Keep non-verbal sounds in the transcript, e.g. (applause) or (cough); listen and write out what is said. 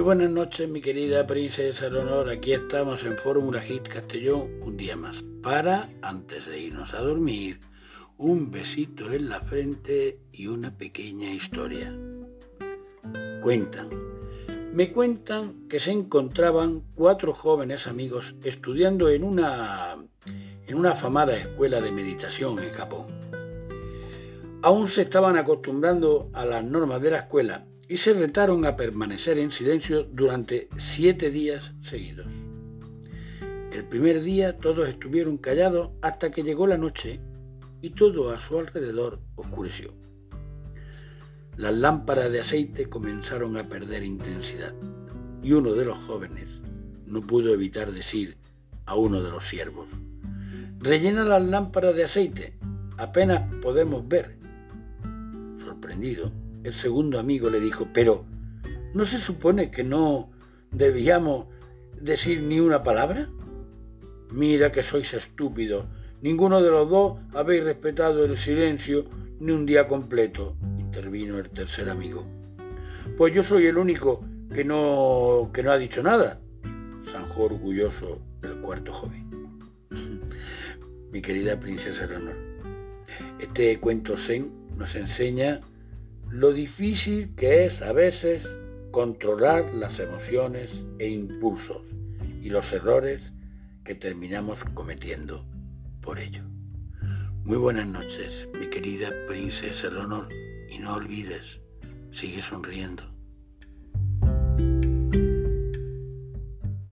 buenas noches, mi querida princesa Leonor. Aquí estamos en Fórmula Hit Castellón un día más. Para, antes de irnos a dormir, un besito en la frente y una pequeña historia. Cuentan, me cuentan que se encontraban cuatro jóvenes amigos estudiando en una, en una afamada escuela de meditación en Japón. Aún se estaban acostumbrando a las normas de la escuela y se retaron a permanecer en silencio durante siete días seguidos. El primer día todos estuvieron callados hasta que llegó la noche y todo a su alrededor oscureció. Las lámparas de aceite comenzaron a perder intensidad y uno de los jóvenes no pudo evitar decir a uno de los siervos, rellena las lámparas de aceite, apenas podemos ver. Sorprendido, el segundo amigo le dijo, pero ¿no se supone que no debíamos decir ni una palabra? Mira que sois estúpidos. Ninguno de los dos habéis respetado el silencio ni un día completo, intervino el tercer amigo. Pues yo soy el único que no, que no ha dicho nada, zanjó orgulloso el cuarto joven. (laughs) Mi querida princesa Leonor, este cuento zen nos enseña lo difícil que es a veces controlar las emociones e impulsos y los errores que terminamos cometiendo por ello. Muy buenas noches, mi querida princesa Leonor, y no olvides, sigue sonriendo.